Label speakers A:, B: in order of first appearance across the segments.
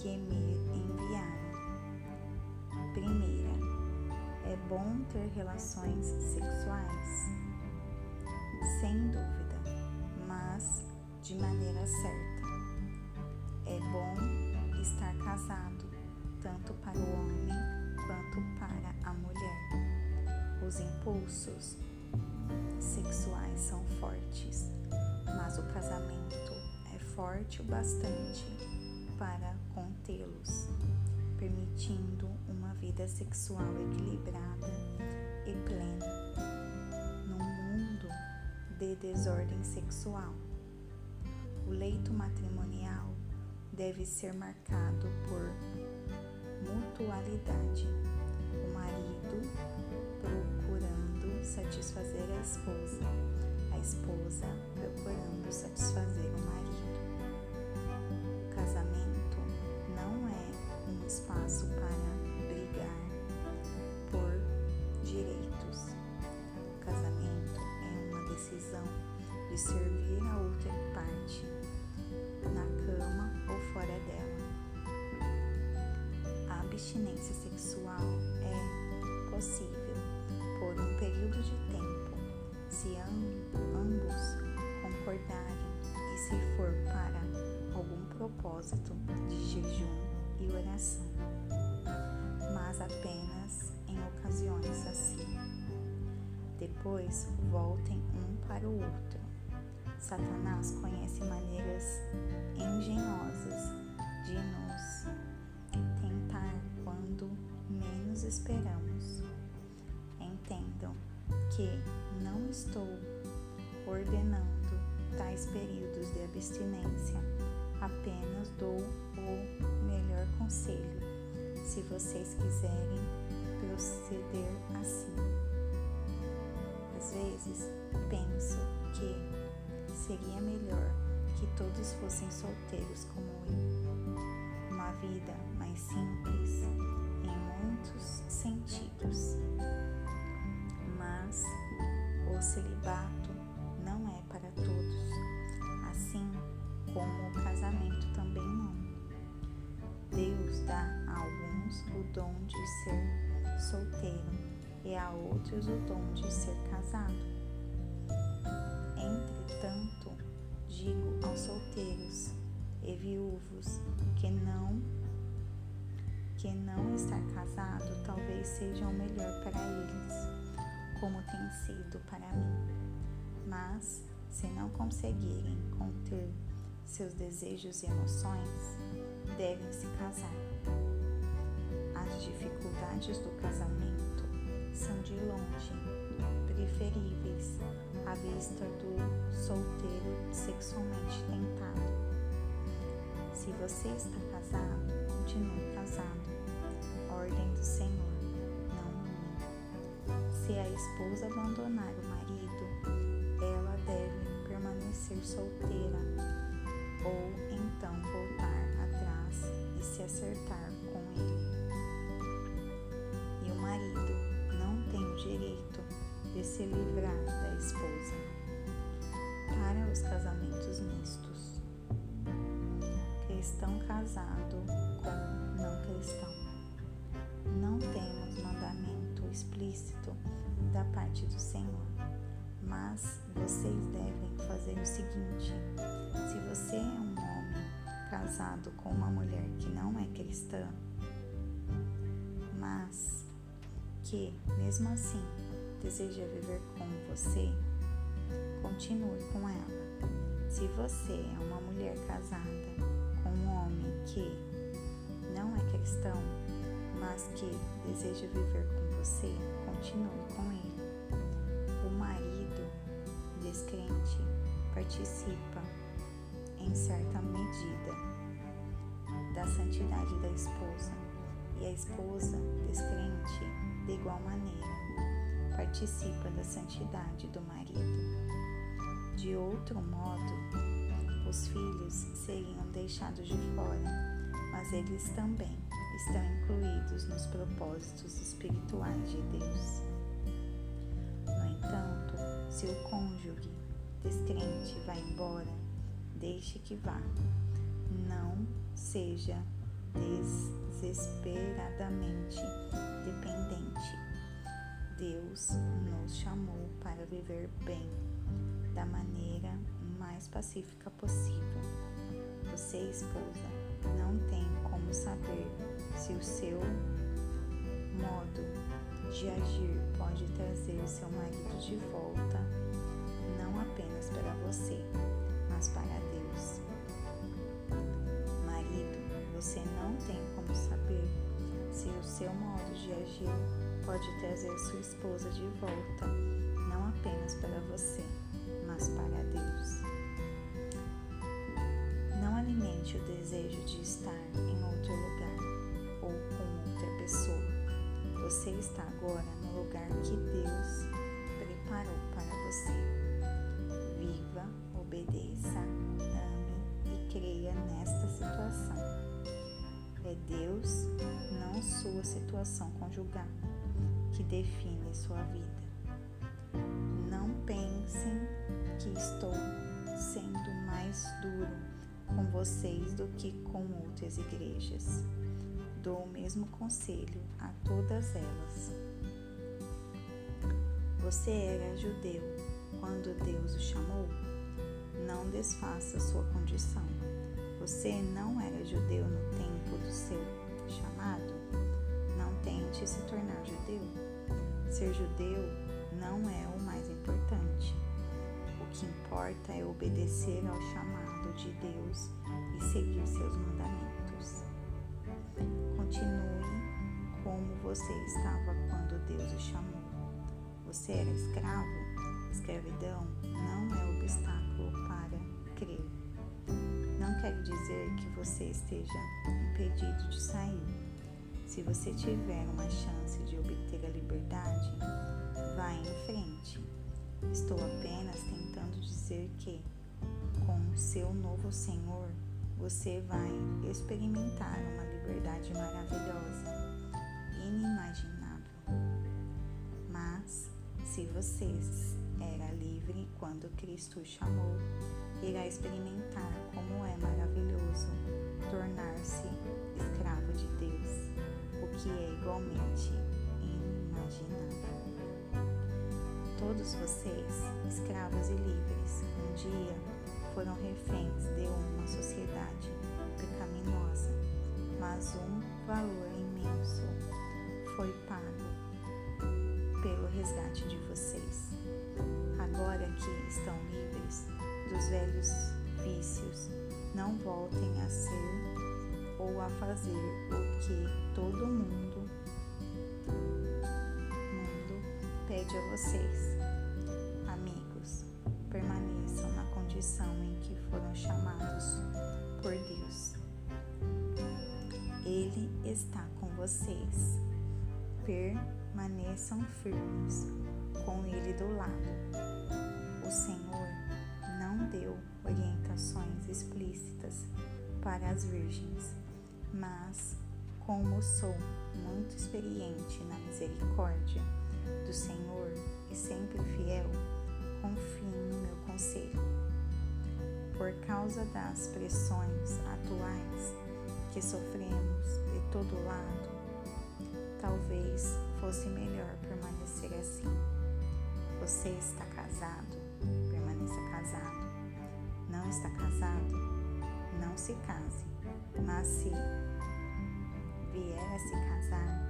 A: que me enviaram. Primeira, é bom ter relações sexuais? Sem dúvida, mas de maneira certa. É bom estar casado, tanto para o homem quanto para a mulher. Os impulsos sexuais são fortes, mas o casamento é forte o bastante para contê-los, permitindo uma vida sexual equilibrada e plena num mundo de desordem sexual. O leito matrimonial deve ser marcado por mutualidade. O marido procurando satisfazer a esposa, a esposa procurando satisfazer de servir a outra parte na cama ou fora dela. A abstinência sexual é possível por um período de tempo, se ambos concordarem e se for para algum propósito de jejum e oração, mas apenas em ocasiões assim. Depois voltem um para o outro Satanás conhece maneiras engenhosas de nos tentar quando menos esperamos. Entendam que não estou ordenando tais períodos de abstinência, apenas dou o melhor conselho se vocês quiserem proceder assim. Às vezes penso que seria melhor que todos fossem solteiros como eu. Uma vida mais simples em muitos sentidos. Mas o celibato não é para todos, assim como o casamento também não. Deus dá a alguns o dom de ser solteiro e a outros o dom de ser casado. Entretanto, digo aos solteiros e viúvos que não que não estar casado talvez seja o melhor para eles, como tem sido para mim. Mas se não conseguirem conter seus desejos e emoções, devem se casar. As dificuldades do casamento são de longe preferíveis à vista do solteiro sexualmente tentado. Se você está casado, continue casado. Ordem do Senhor, não minha. Se a esposa abandonar o marido, ela deve permanecer solteira ou então voltar atrás e se acertar se livrar da esposa. Para os casamentos mistos, cristão casado com não cristão. Não temos mandamento explícito da parte do Senhor, mas vocês devem fazer o seguinte: se você é um homem casado com uma mulher que não é cristã, mas que, mesmo assim, deseja viver com você, continue com ela. Se você é uma mulher casada com um homem que não é cristão, mas que deseja viver com você, continue com ele. O marido descrente participa em certa medida da santidade da esposa e a esposa descrente de igual maneira participa da santidade do marido. De outro modo, os filhos seriam deixados de fora, mas eles também estão incluídos nos propósitos espirituais de Deus. No entanto, se o cônjuge descrente vai embora, deixe que vá. Não seja desesperadamente dependente. Deus nos chamou para viver bem, da maneira mais pacífica possível. Você, esposa, não tem como saber se o seu modo de agir pode trazer seu marido de volta, não apenas para você, mas para Deus. Marido, você não tem como saber se o seu modo de agir pode trazer sua esposa de volta, não apenas para você, mas para Deus. Não alimente o desejo de estar em outro lugar ou com outra pessoa. Você está agora no lugar que Deus preparou para você. Viva, obedeça, ame e creia nesta situação. É Deus, não sua situação conjugal, que define sua vida. Não pensem que estou sendo mais duro com vocês do que com outras igrejas dou o mesmo conselho a todas elas. Você era judeu quando Deus o chamou? Não desfaça sua condição. Você não era judeu no tempo do seu chamado? Não tente se tornar judeu. Ser judeu não é o mais importante. O que importa é obedecer ao chamado de Deus e seguir seus mandamentos. Continue como você estava quando Deus o chamou. Você era escravo? Escravidão não é obstáculo para crer. Não quer dizer que você esteja impedido de sair. Se você tiver uma chance de obter a liberdade, vá em frente. Estou apenas tentando dizer que, com o seu novo Senhor, você vai experimentar uma liberdade maravilhosa, inimaginável. Mas, se você era livre quando Cristo o chamou, irá experimentar como é maravilhoso tornar-se escravo de Deus, o que é igualmente inimaginável. Todos vocês, escravos e livres, um dia foram reféns de uma sociedade pecaminosa, mas um valor imenso foi pago pelo resgate de vocês. Agora que estão livres dos velhos vícios, não voltem a ser ou a fazer o que todo mundo, mundo pede a vocês. Amigos, permaneçam na condição em que foram chamados por Deus. Ele está com vocês. Permaneçam firmes com Ele do lado. O Senhor não deu orientações explícitas para as virgens, mas, como sou muito experiente na misericórdia do Senhor e sempre fiel, confie no meu conselho. Por causa das pressões atuais que sofremos de todo lado, talvez fosse melhor permanecer assim. Você está casado? Permaneça casado. Não está casado? Não se case. Mas se vier a se casar,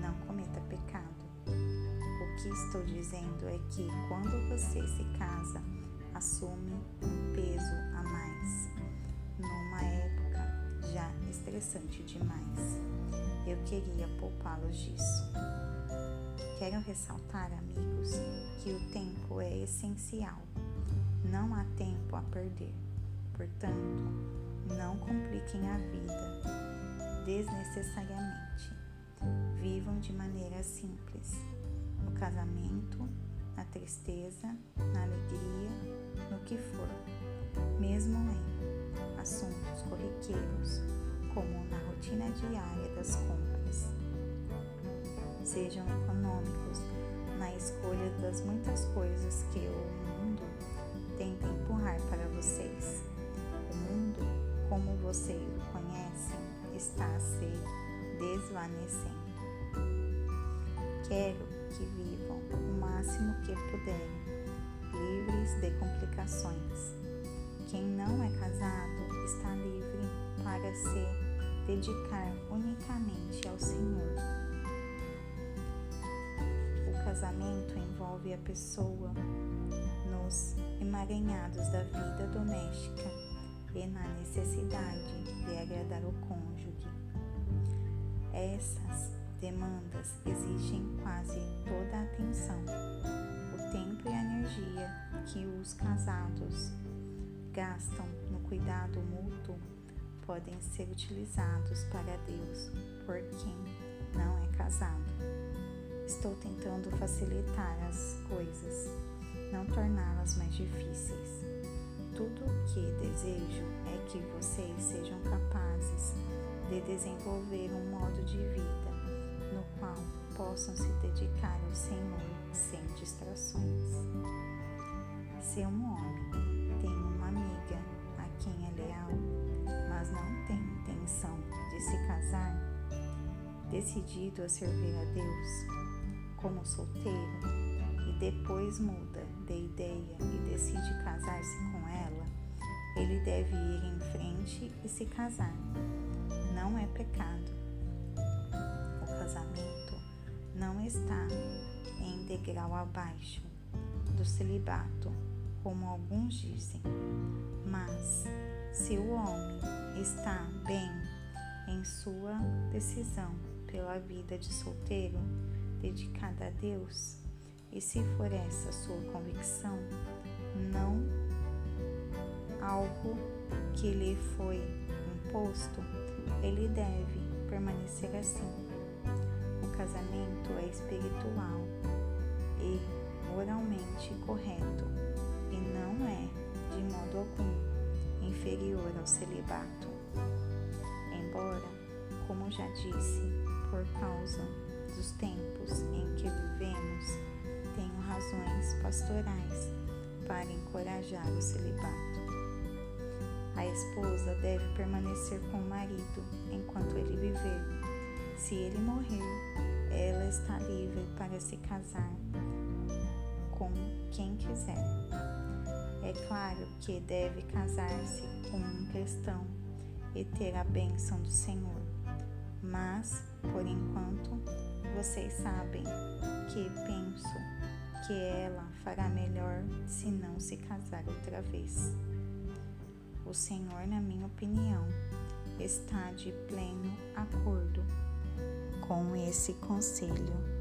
A: não cometa pecado. O que estou dizendo é que quando você se casa, assume um peso a mais, numa época já estressante demais. Eu queria poupá-los disso. Quero ressaltar, amigos, que o tempo é essencial. Não há tempo a perder. Portanto, não compliquem a vida desnecessariamente. Vivam de maneira simples. No casamento, na tristeza, na alegria, no que for, mesmo em assuntos corriqueiros, como na rotina diária das compras. Sejam econômicos na escolha das muitas coisas que o mundo tenta empurrar para vocês. Como vocês o conhecem, está a se desvanecendo. Quero que vivam o máximo que puderem, livres de complicações. Quem não é casado está livre para se dedicar unicamente ao Senhor. O casamento envolve a pessoa nos emaranhados da vida doméstica e na necessidade de agradar o cônjuge. Essas demandas exigem quase toda a atenção, o tempo e a energia que os casados gastam no cuidado mútuo podem ser utilizados para Deus por quem não é casado. Estou tentando facilitar as coisas, não torná-las mais difíceis. Tudo o que desejo é que vocês sejam capazes de desenvolver um modo de vida no qual possam se dedicar ao Senhor sem distrações. Se um homem tem uma amiga a quem é leal, mas não tem intenção de se casar, decidido a servir a Deus como solteiro, e depois muda de ideia e decide casar-se com ela, ele deve ir em frente e se casar. Não é pecado. O casamento não está em degrau abaixo do celibato, como alguns dizem, mas se o homem está bem em sua decisão pela vida de solteiro dedicada a Deus, e se for essa sua convicção, não algo que lhe foi imposto, ele deve permanecer assim. O casamento é espiritual e moralmente correto e não é, de modo algum, inferior ao celibato. Embora, como já disse, por causa dos tempos em que vivemos, pastorais para encorajar o celibato. A esposa deve permanecer com o marido enquanto ele viver. Se ele morrer, ela está livre para se casar com quem quiser. É claro que deve casar-se com um cristão e ter a bênção do Senhor, mas, por enquanto, vocês sabem que penso que ela fará melhor se não se casar outra vez. O Senhor, na minha opinião, está de pleno acordo com esse conselho